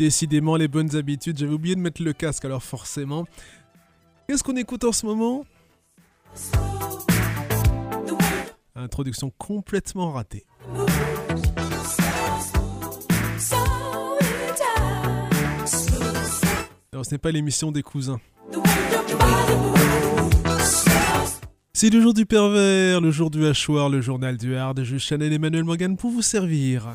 Décidément, les bonnes habitudes. J'avais oublié de mettre le casque, alors forcément. Qu'est-ce qu'on écoute en ce moment? Introduction complètement ratée. Alors, ce n'est pas l'émission des cousins. C'est le jour du pervers, le jour du hachoir, le journal du hard. Je Chanel Emmanuel Morgan pour vous servir.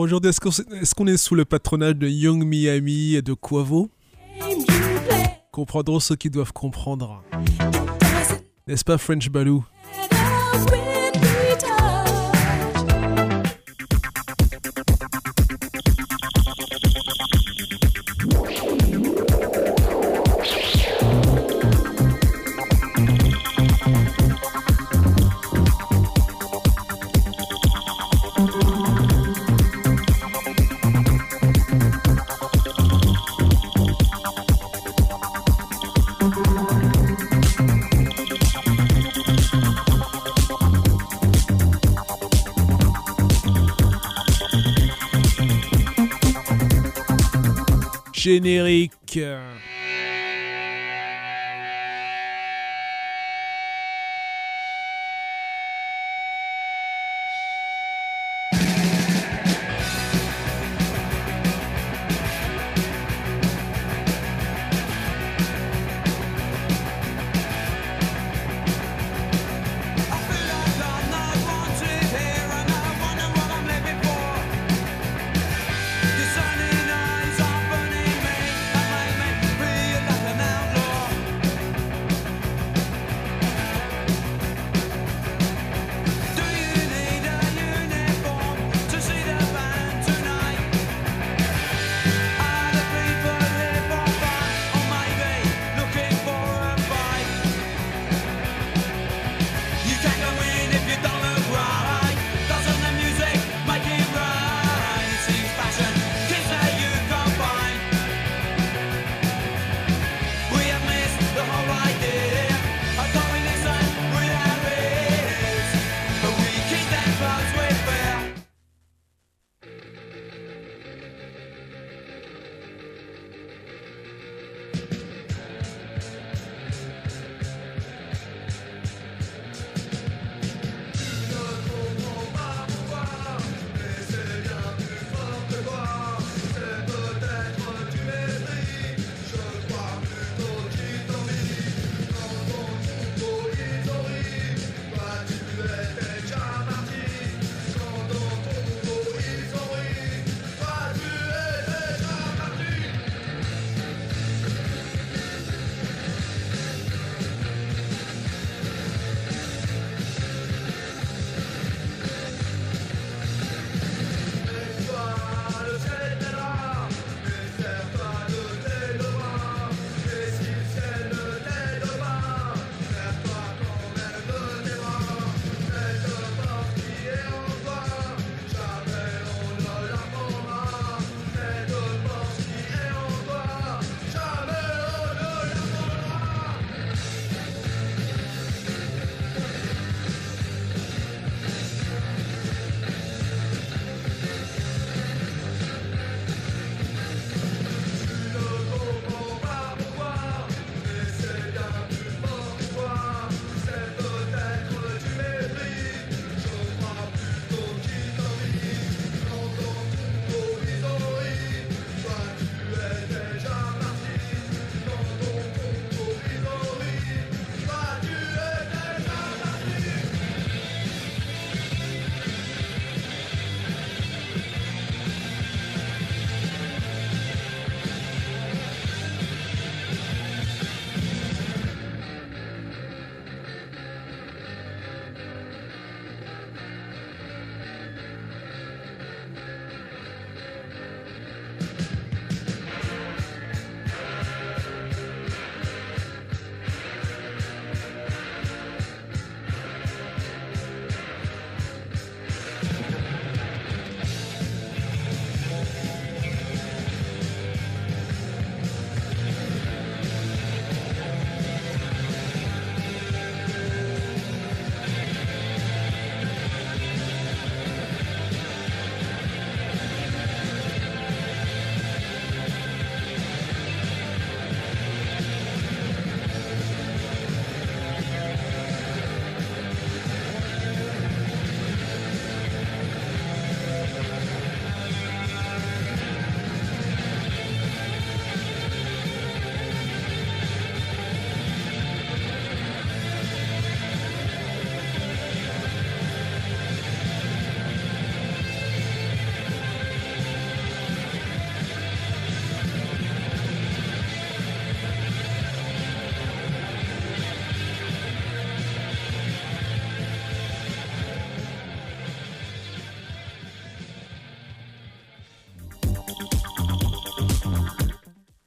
Aujourd'hui, est-ce qu'on est, sous le patronage de Young Miami et de Quavo? Comprendront ceux qui doivent comprendre. N'est-ce pas French Baloo générique.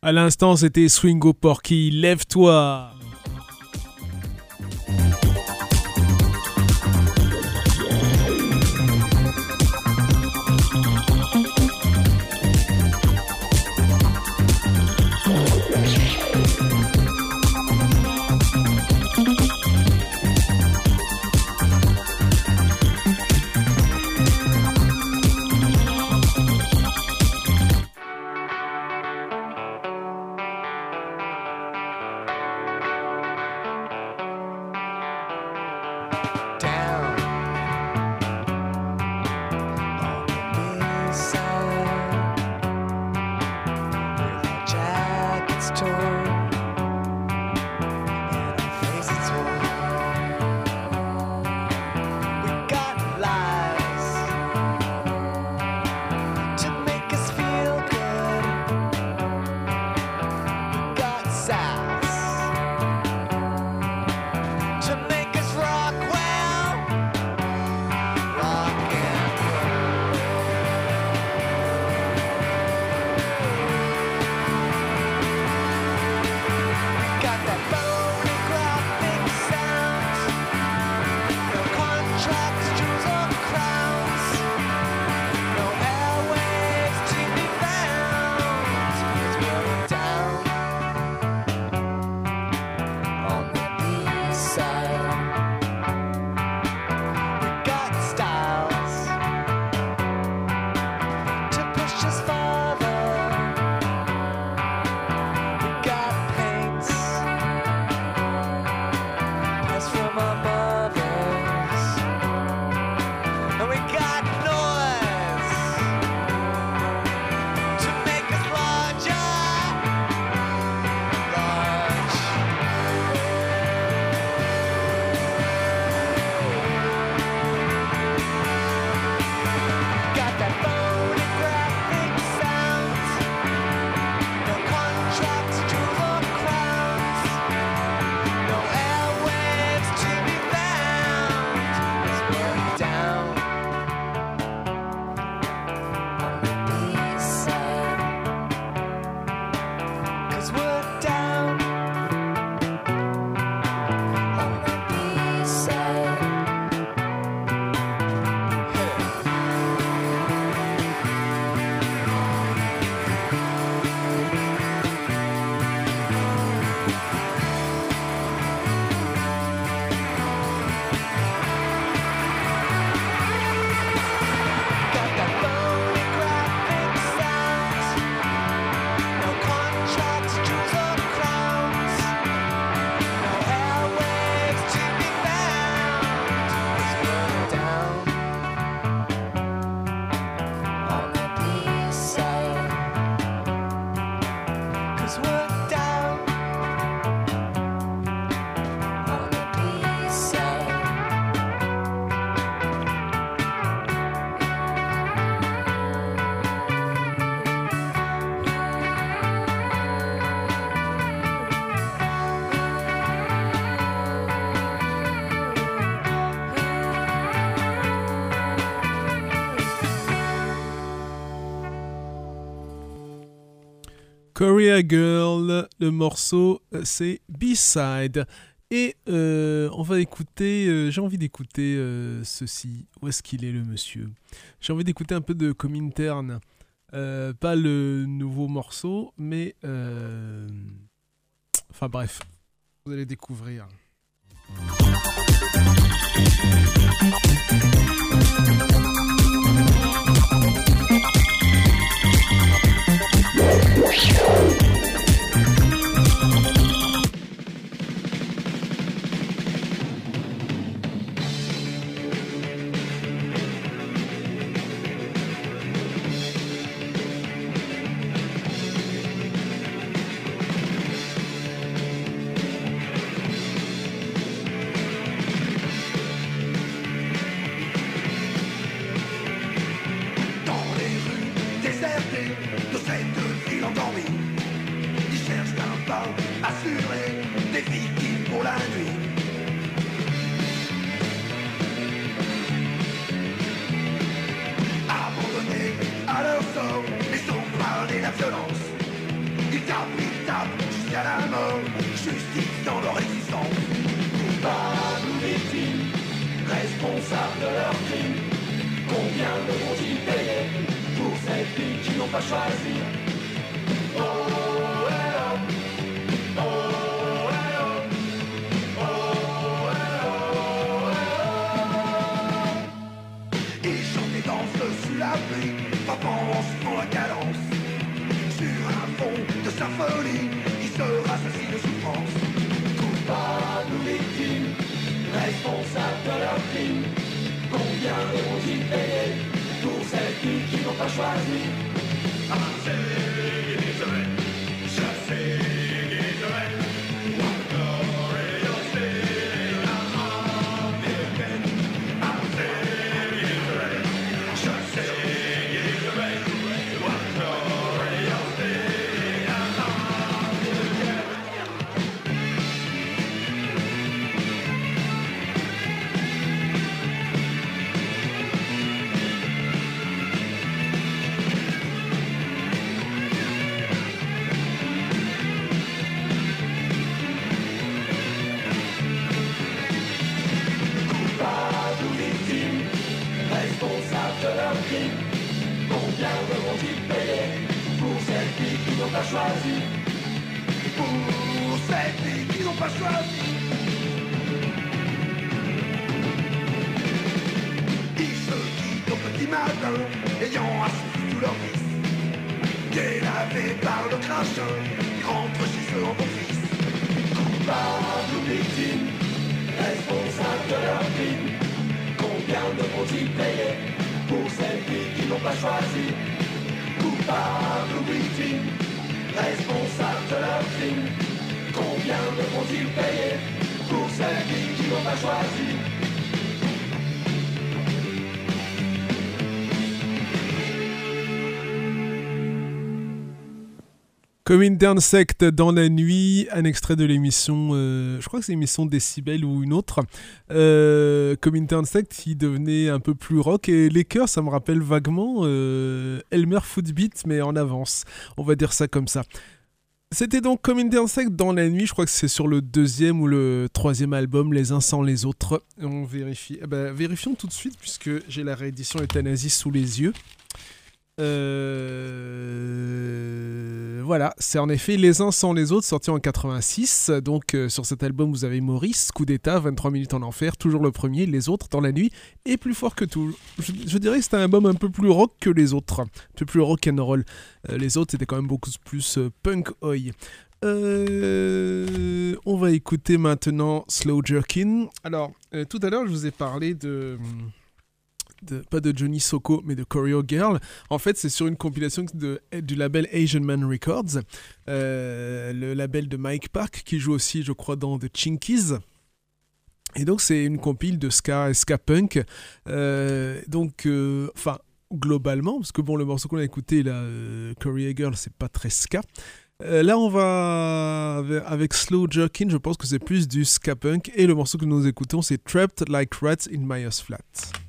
À l'instant, c'était Swingo Porky. Lève-toi. Korea Girl. Le morceau, euh, c'est B-Side. Et euh, on va écouter, euh, j'ai envie d'écouter ceci. Où est-ce qu'il est le monsieur? J'ai envie d'écouter un peu de Comintern. pas le nouveau morceau, mais... Enfin bref, vous allez découvrir. faz parte. Coming Sect dans la nuit, un extrait de l'émission, euh, je crois que c'est l'émission Décibel ou une autre. Euh, Coming Sect qui devenait un peu plus rock et les chœurs, ça me rappelle vaguement euh, Elmer Footbeat, mais en avance. On va dire ça comme ça. C'était donc Coming Sect dans la nuit, je crois que c'est sur le deuxième ou le troisième album, les uns sans les autres. On vérifie. Eh ben, vérifions tout de suite puisque j'ai la réédition Euthanasie sous les yeux. Euh, voilà, c'est en effet Les uns sans les autres, sorti en 86. Donc euh, sur cet album, vous avez Maurice, Coup d'état, 23 minutes en enfer, toujours le premier, les autres dans la nuit, et plus fort que tout. Je, dirais que c'était un album un peu plus rock que les autres, un peu plus rock and roll. Euh, les autres, c'était quand même beaucoup plus punk oi. on va écouter maintenant Slow Jerkin. Alors, tout à l'heure, je vous ai parlé de pas de Johnny Soko, mais de Choreo Girl. En fait, c'est sur une compilation de, du label Asian Man Records, euh, le label de Mike Park, qui joue aussi, je crois, dans The Chinkies. Et donc, c'est une compile de ska et ska punk. Euh, donc, euh, enfin, globalement, parce que bon, le morceau qu'on a écouté, là, Choreo Girl, c'est pas très ska. là, on va avec Slow Jerkin, je pense que c'est plus du ska punk. Et le morceau que nous écoutons, c'est Trapped Like Rats in Myers Flat.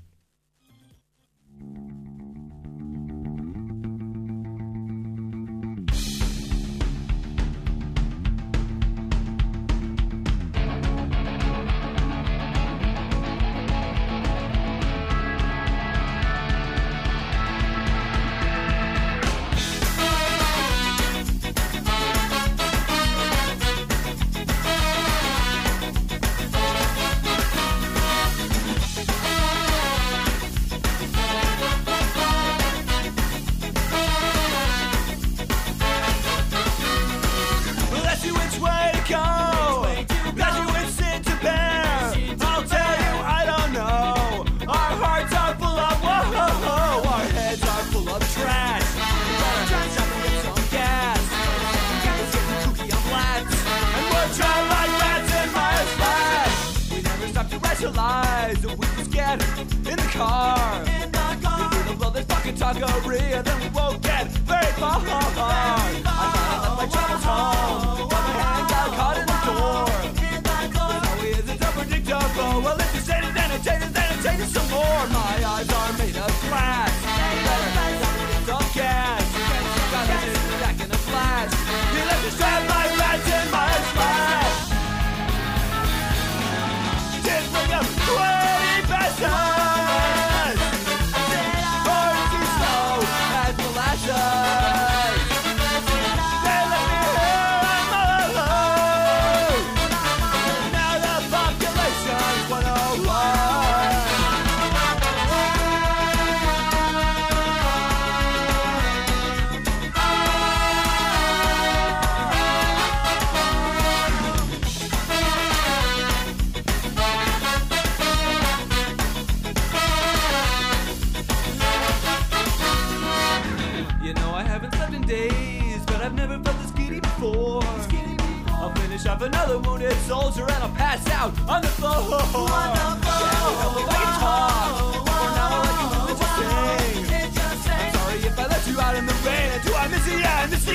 bed, in the car. In the car. We will blow this fucking and then we won't get very far. Very far. I thought I left my troubles home, but my hand got caught in the door. In the door. Now it isn't unpredictable. Well, if you say it, then it changes, then it changes some more. My eyes are made of glass.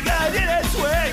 I did it, swear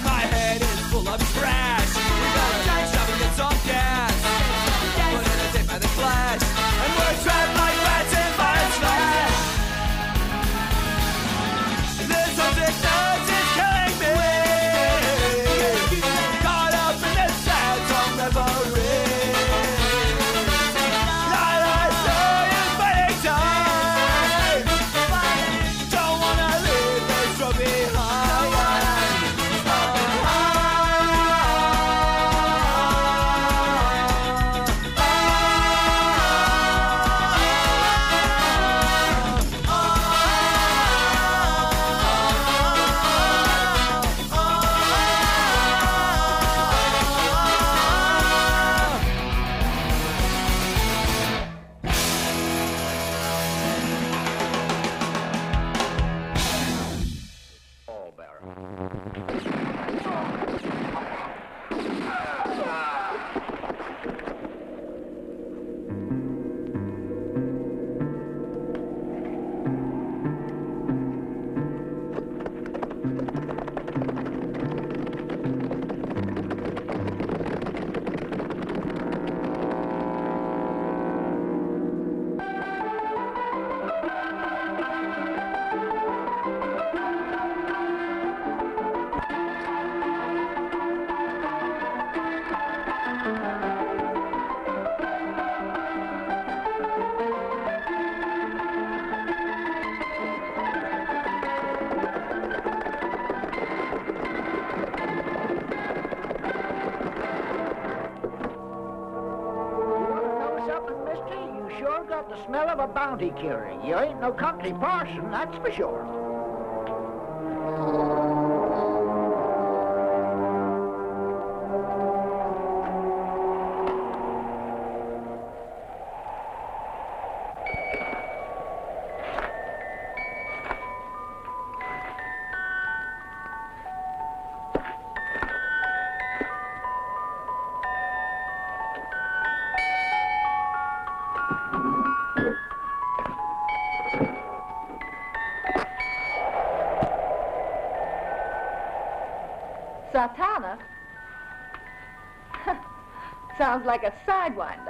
county curing. You ain't no country parson, that's for sure. sounds like a sad one.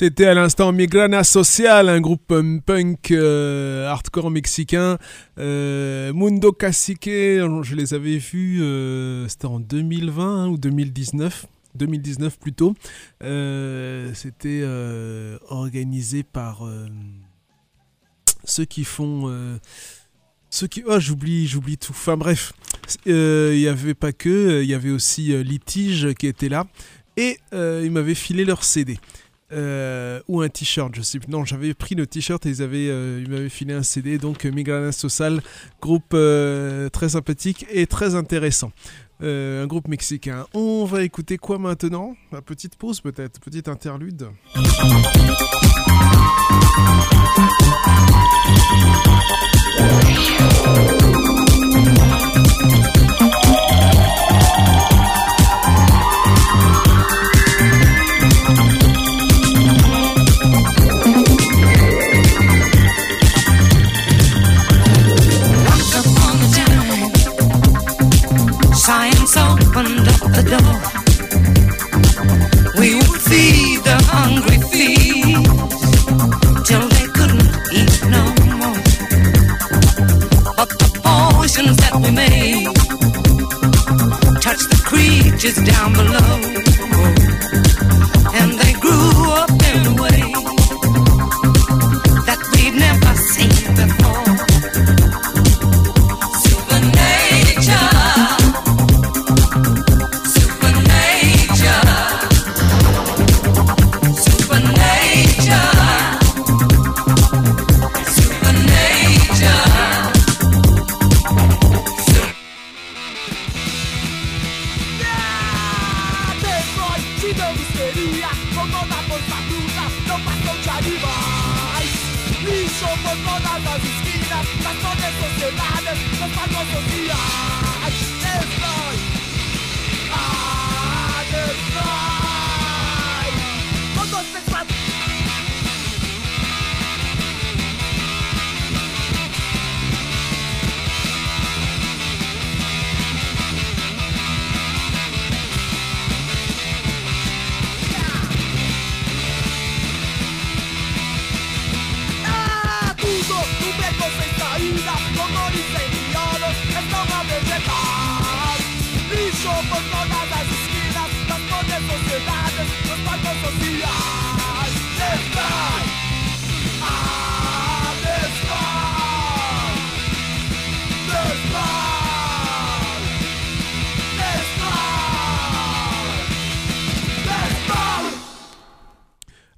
C'était à l'instant Migrana Social, un groupe um, punk euh, hardcore mexicain. Euh, Mundo Cacique, je les avais vus, euh, c'était en 2020 hein, ou 2019. 2019 plutôt. Euh, c'était euh, organisé par euh, ceux qui font. euh, ceux qui. Oh, j'oublie, j'oublie tout. Enfin bref, Euh, il n'y avait pas que, il y avait aussi euh, Litige qui était là. Et euh, ils m'avaient filé leur CD. Euh, ou un t-shirt, je sais plus. Non, j'avais pris le t-shirt et ils, avaient, euh, ils m'avaient filé un CD. Donc, euh, Migrana Social, groupe très sympathique et très intéressant. Un groupe mexicain. On va écouter quoi maintenant? La petite pause peut-être, petite interlude. Poisons that we made. Touched the creatures down below,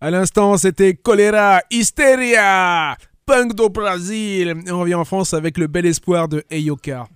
À l'instant, c'était Cholera Hysteria, punk do Brasil. Et on revient en France avec le bel espoir de Eyoka.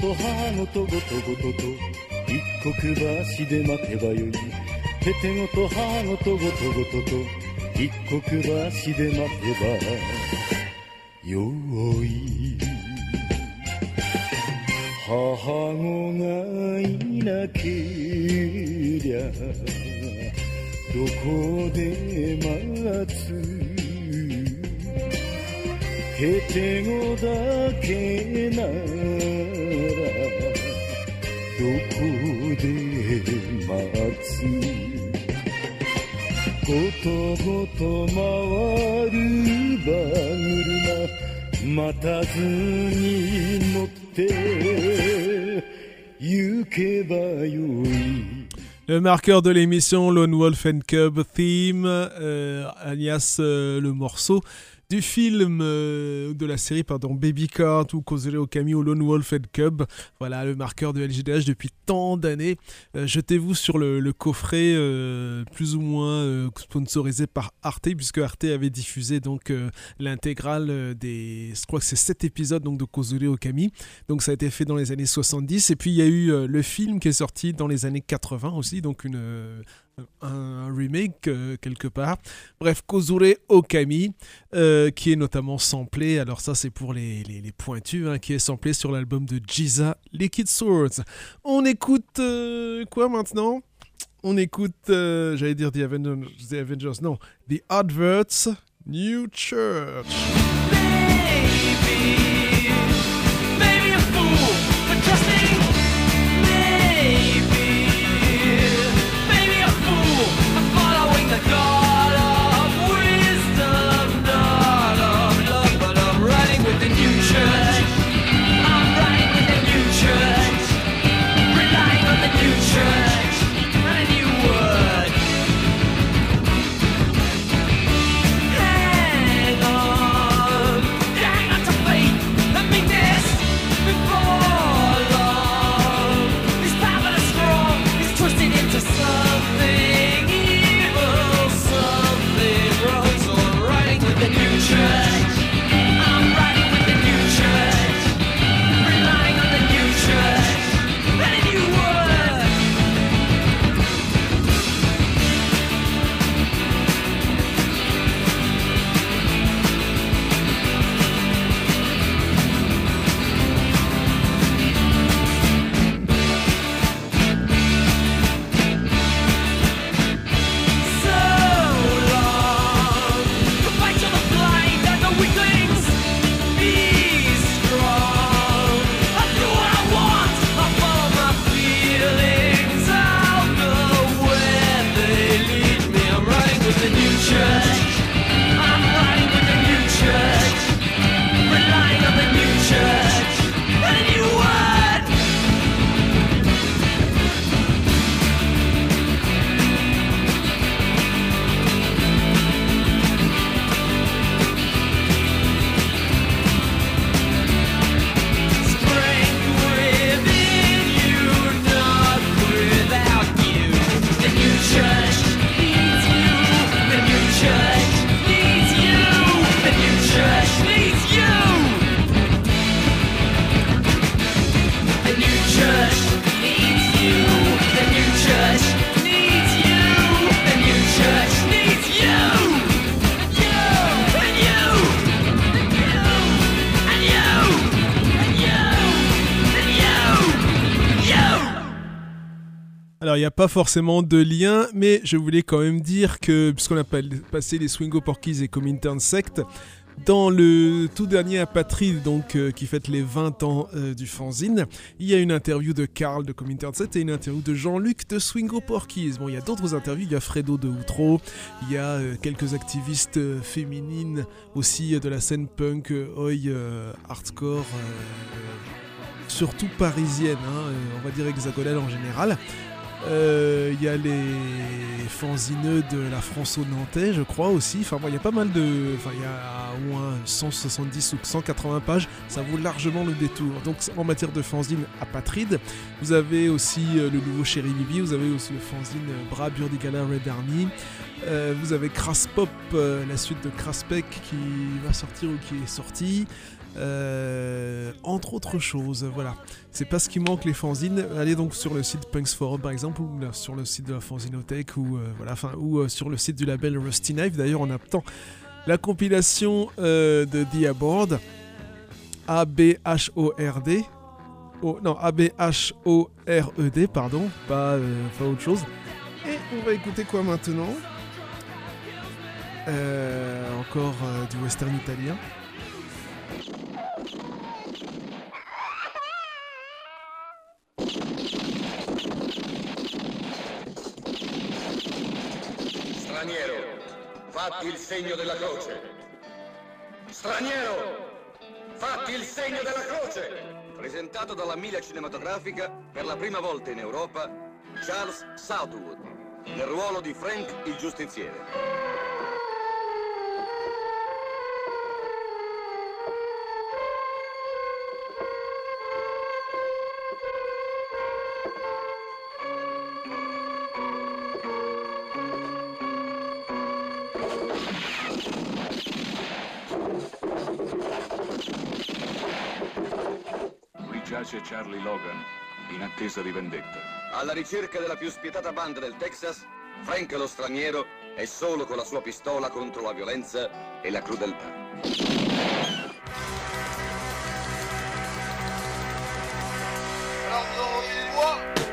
と母ごとごとごとと一刻橋で待てばよい。ててごと母ごとごとごとと一刻橋で待てばよい。母子がいなけりゃどこで待つ？へてごだけなら で待つごとごと回る馬待たずに乗って行けばよい Le marqueur de l'émission Lone Wolf and Cub Theme, euh, alias euh, le morceau du film euh, de la série pardon Baby Cart ou Kozure Okami ou Lone Wolf and Cub. Voilà le marqueur de LGDH depuis tant d'années. Euh, Jetez-vous sur le, coffret euh, plus ou moins euh, sponsorisé par Arte puisque Arte avait diffusé donc l'intégrale des je crois que c'est 7 épisodes donc de Kozure Okami. Donc ça a été fait dans les années 70 et puis il y a eu le film qui est sorti dans les années 80 aussi donc une un, remake euh, quelque part. Bref, Kozure Okami, euh, qui est notamment samplé, alors ça c'est pour les, les, pointus, hein, qui est samplé sur l'album de Jiza Liquid Swords. On écoute euh, quoi maintenant? On écoute, j'allais dire The Avengers, The Avengers, non, The Adverts, New Church. Il n'y a pas forcément de lien, mais je voulais quand même dire que, puisqu'on a pas- passé les Swingo Porkies et Comintern Sect, Dans le tout dernier Apatride, donc euh, qui fête les 20 ans euh, du fanzine, il y a une interview de Karl de Comintern 7 et une interview de Jean-Luc de Swingo Porkies. Bon, il y a d'autres interviews, il y a Fredo de Outro, il y a euh, quelques activistes féminines aussi de la scène punk, oi, hardcore, surtout parisienne, hein, on va dire hexagonale en général. Euh, Il y a les fanzineux de la France au Nantais, je crois aussi. Enfin, il y a pas mal de. Enfin, il y a au moins 170 ou 180 pages. Ça vaut largement le détour. Donc, en matière de fanzine apatride, vous avez aussi euh, le nouveau Chéri Bibi, vous avez aussi le fanzine Bras Burdigala Red Army. Euh, vous avez Crass Pop, la suite de Crasspec qui va sortir ou qui est sortie. Entre autres choses, voilà. C'est pas ce qui manque les fanzines. Allez donc sur le site Punks Forum par exemple, ou sur le site de la Fanzinothèque, ou euh, ou euh, sur le site du label Rusty Knife. D'ailleurs, on attend la compilation euh, de The Aboard, A B H O R D. Oh, non, A B H O R E D, pardon, pas, pas autre chose. Et on va écouter quoi maintenant? Encore du western italien. Fatti il segno della croce. Straniero, fatti il segno della croce. Presentato dalla Mila Cinematografica per la prima volta in Europa, Charles Southwood, nel ruolo di Frank il giustiziere. Charlie Logan, in attesa di vendetta. Alla ricerca della più spietata banda del Texas, Frank lo straniero è solo con la sua pistola contro la violenza e la crudeltà. on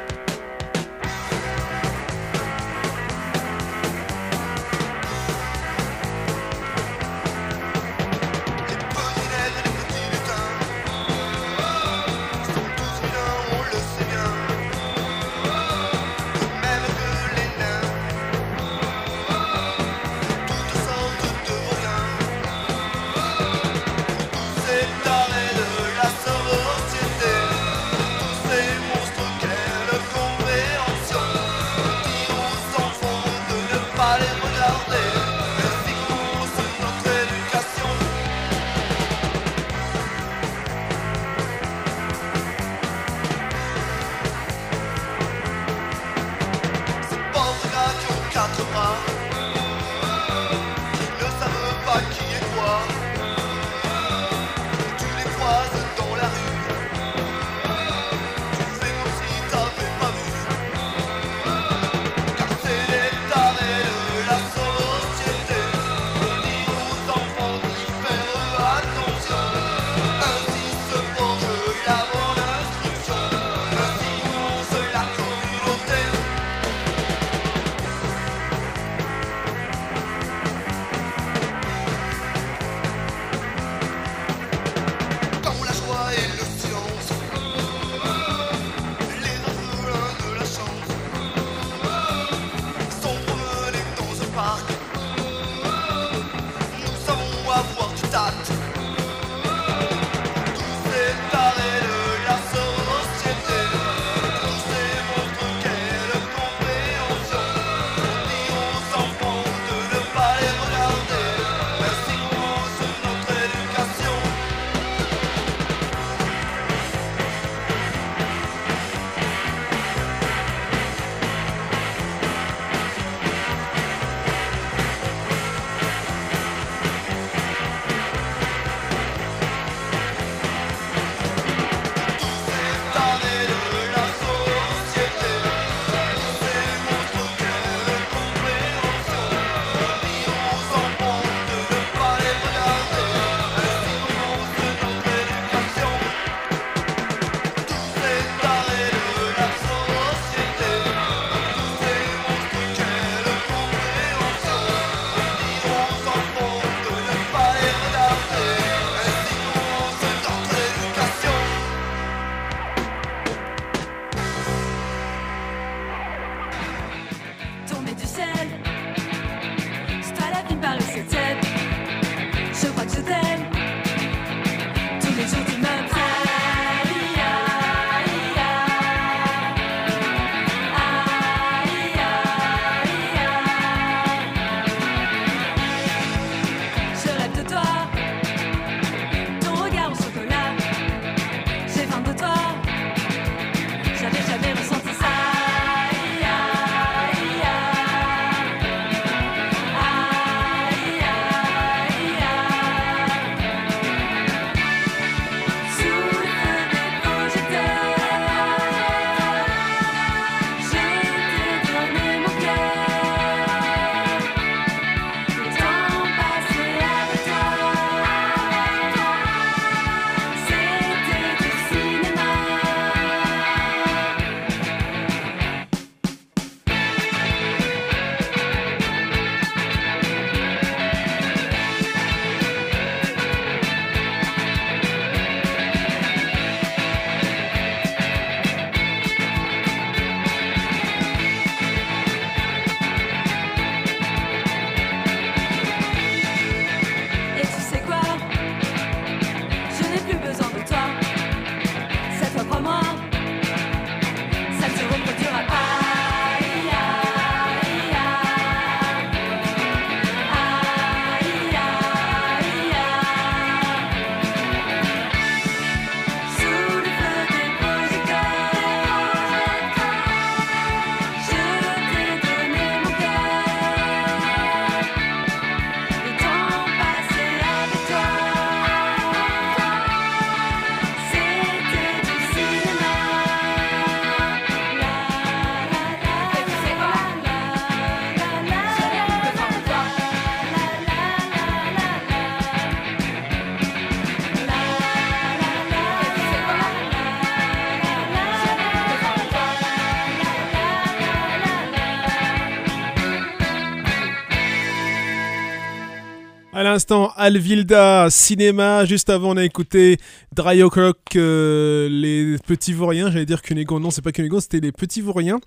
Alvilda Cinéma. Juste avant, on a écouté Dry O'Clock, euh, les petits vauriens. J'allais dire Cunégon. Non, c'est pas Cunégon, c'était les petits vauriens.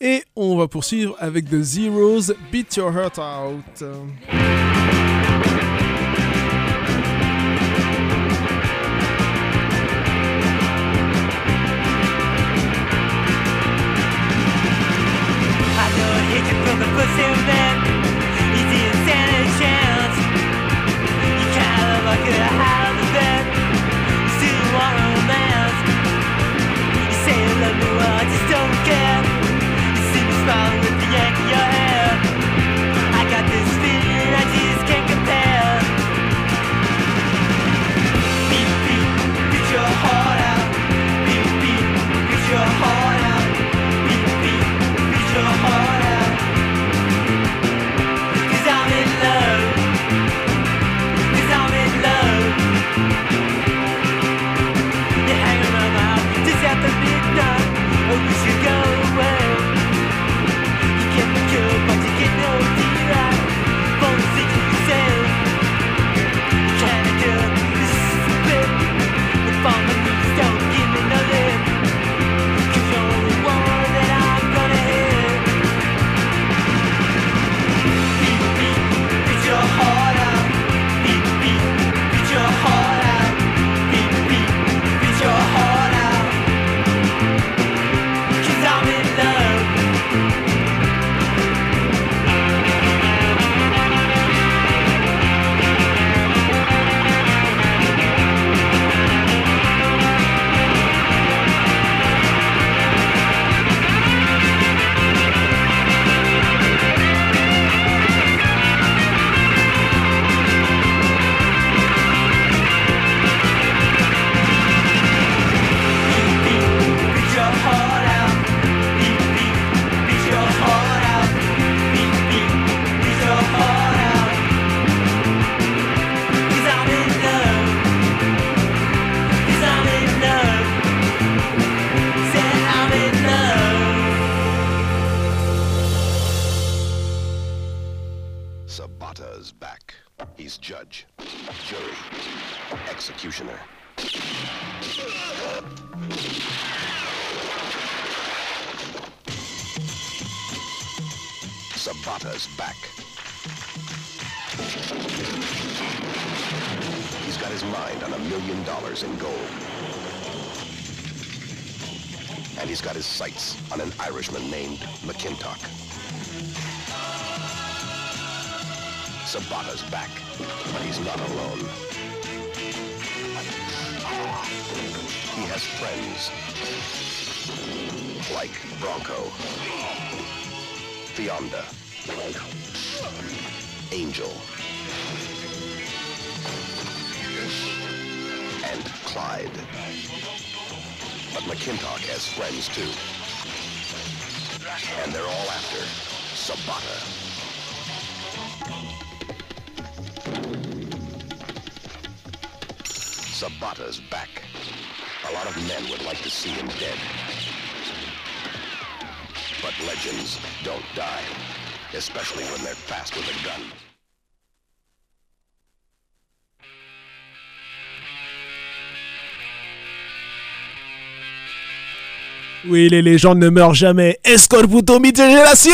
Et on va poursuivre avec The Zeros Beat Your Heart Out. I just don't care. You see me found too. And they're all after Sabata. Sabata's back. A lot of men would like to see him dead. But legends don't die, especially when they're fast with a gun. Oui, les légendes ne meurent jamais. Escorbuto, mi génération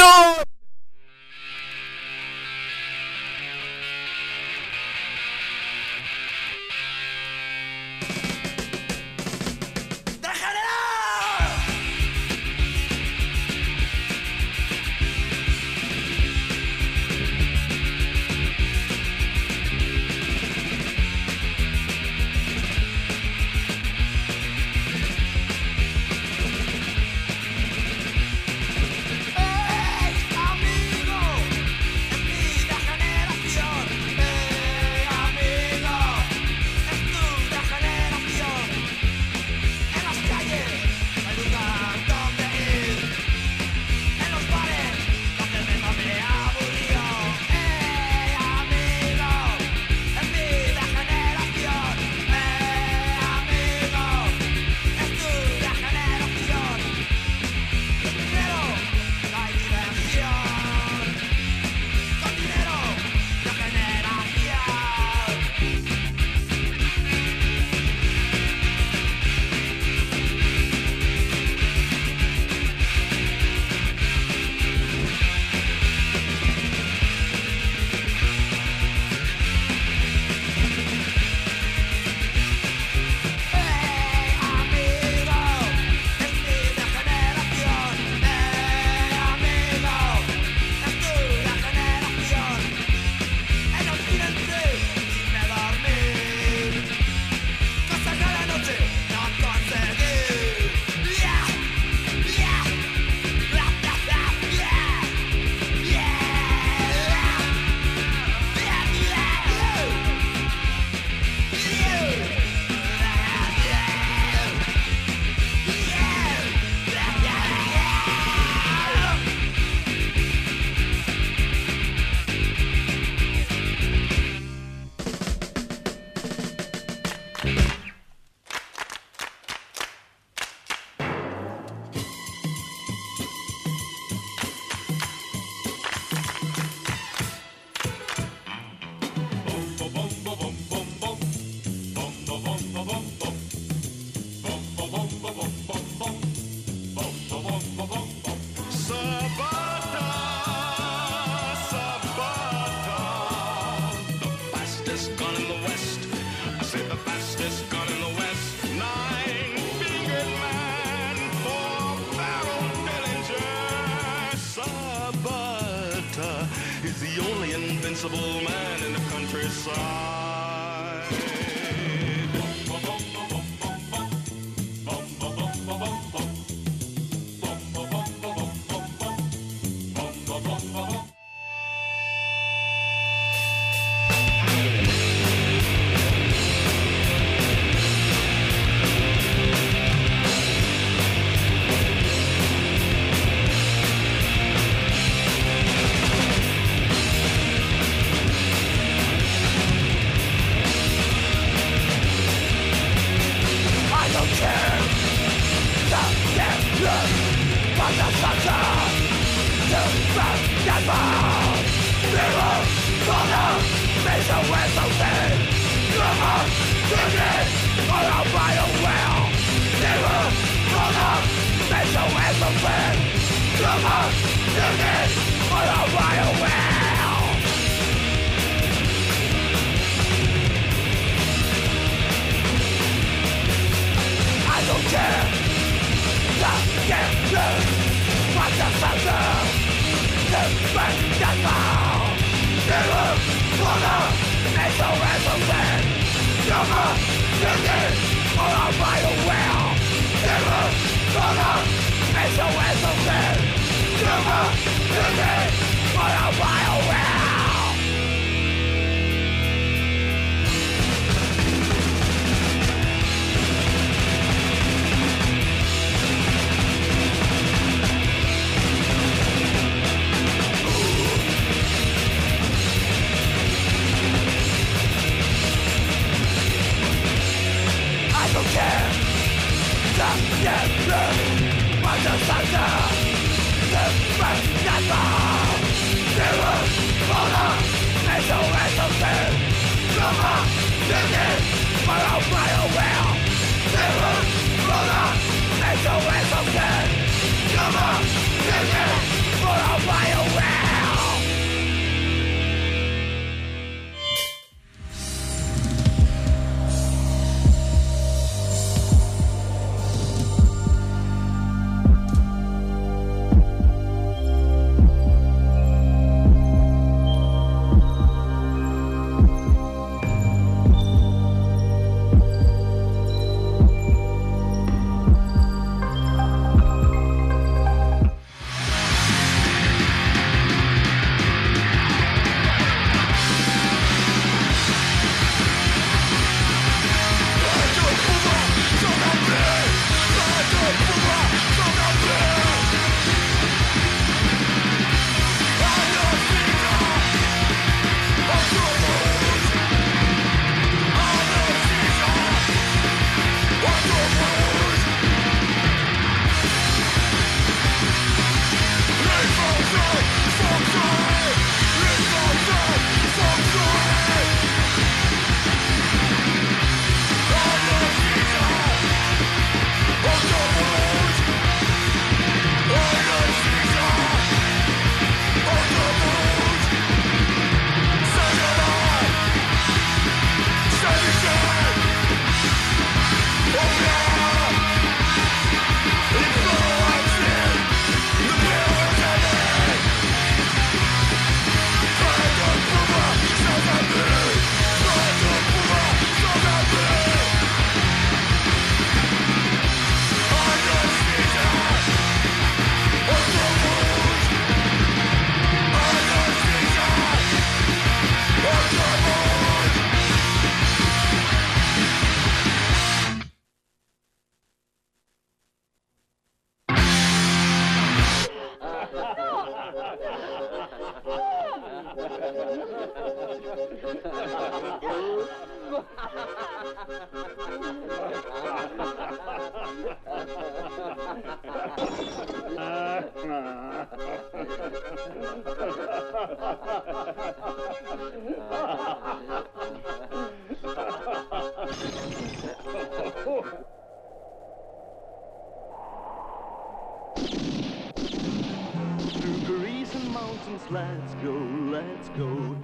go,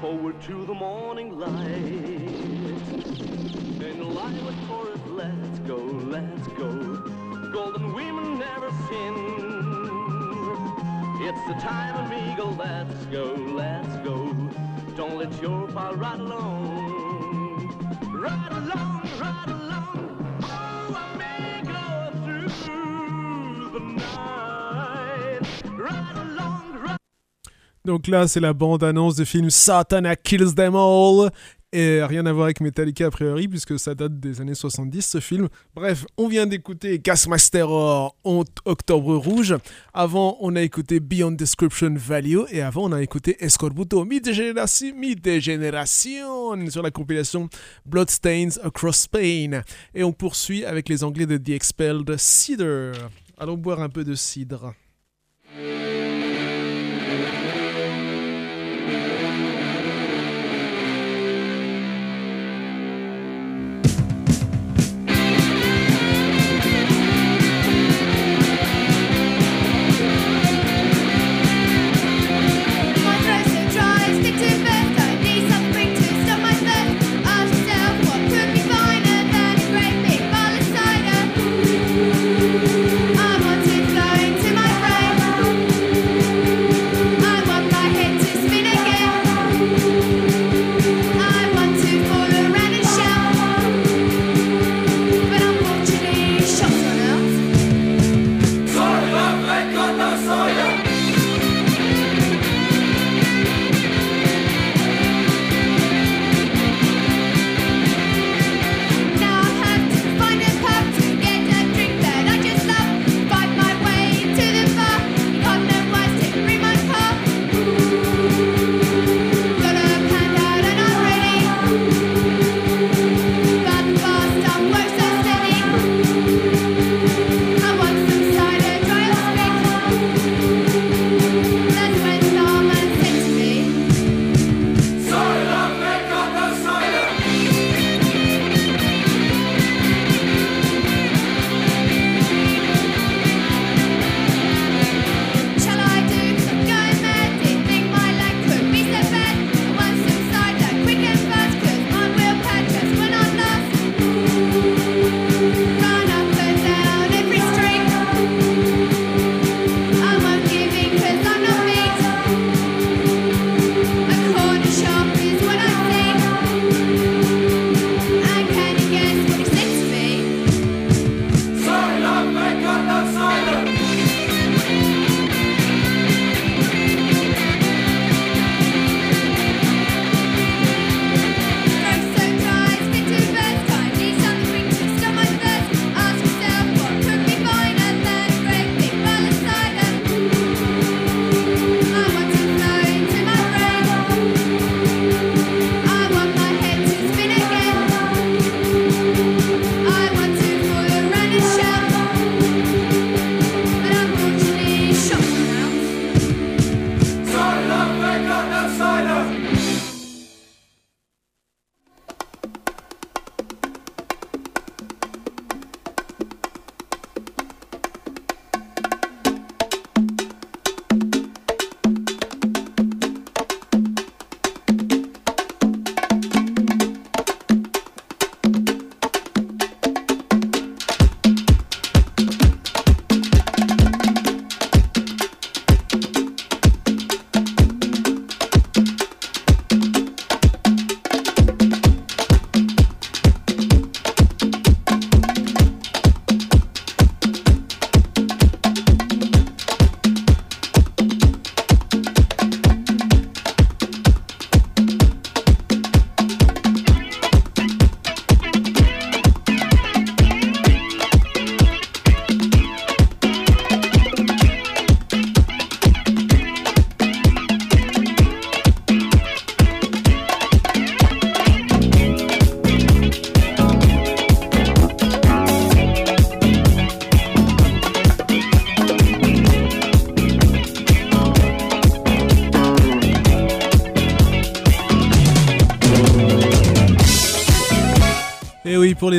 forward to the morning light. In the lilac forest, let's go, let's go. Golden women never sin. It's the time of eagle, let's go, let's go. Don't let your pal ride alone. Ride along, ride along. Donc là, c'est la bande-annonce du film Satana Kills Them All. Et rien à voir avec Metallica a priori, puisque ça date des années 70, ce film. Bref, on vient d'écouter Gasmaster Terror en Octobre Rouge. Avant, on a écouté Beyond Description Value. Et avant, on a écouté Escorbuto Mi Degeneration sur la compilation Bloodstains Across Spain. Et on poursuit avec les Anglais de The Expelled Cedar. Allons boire un peu de cidre.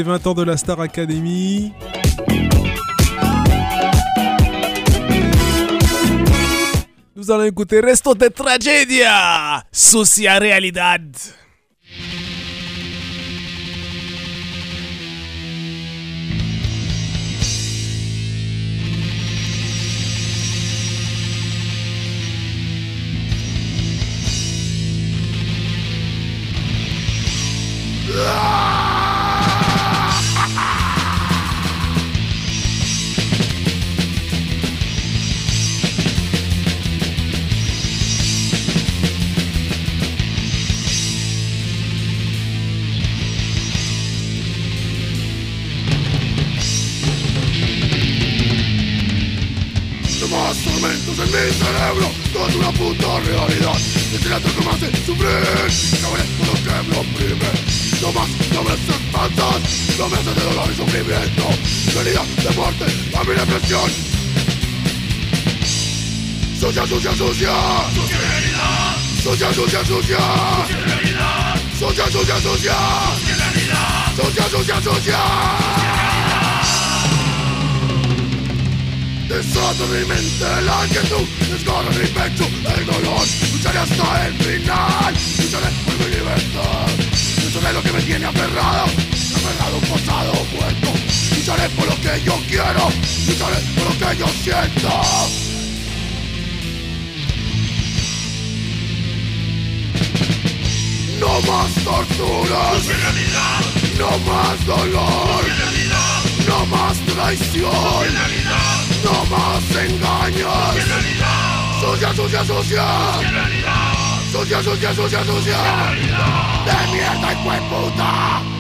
20 ans de la Star Academy. Nous allons écouter Resto de Tragedia, Sucia Realidad. No me de dolor y sufrimiento. Venida de muerte a mi depresión. Sucia, sucia, sucia. Sucia realidad. Sucia, sucia, sucia. Sucia realidad. Sucia, sucia, sucia. Sucia realidad. Sucia, sucia, sucia. Desata mi mente la inquietud, desgarra mi pecho el dolor Lucharé hasta el final, lucharé por mi libertad Lucharé lo que me tiene aferrado, un pasado muerto Lucharé por lo que yo quiero, lucharé por lo que yo siento No más tortura, no más dolor, no más traición, no más engaños. Sucia, sucia, sucia. Sucia, sucia, sucia, sucia. De mierda y puta.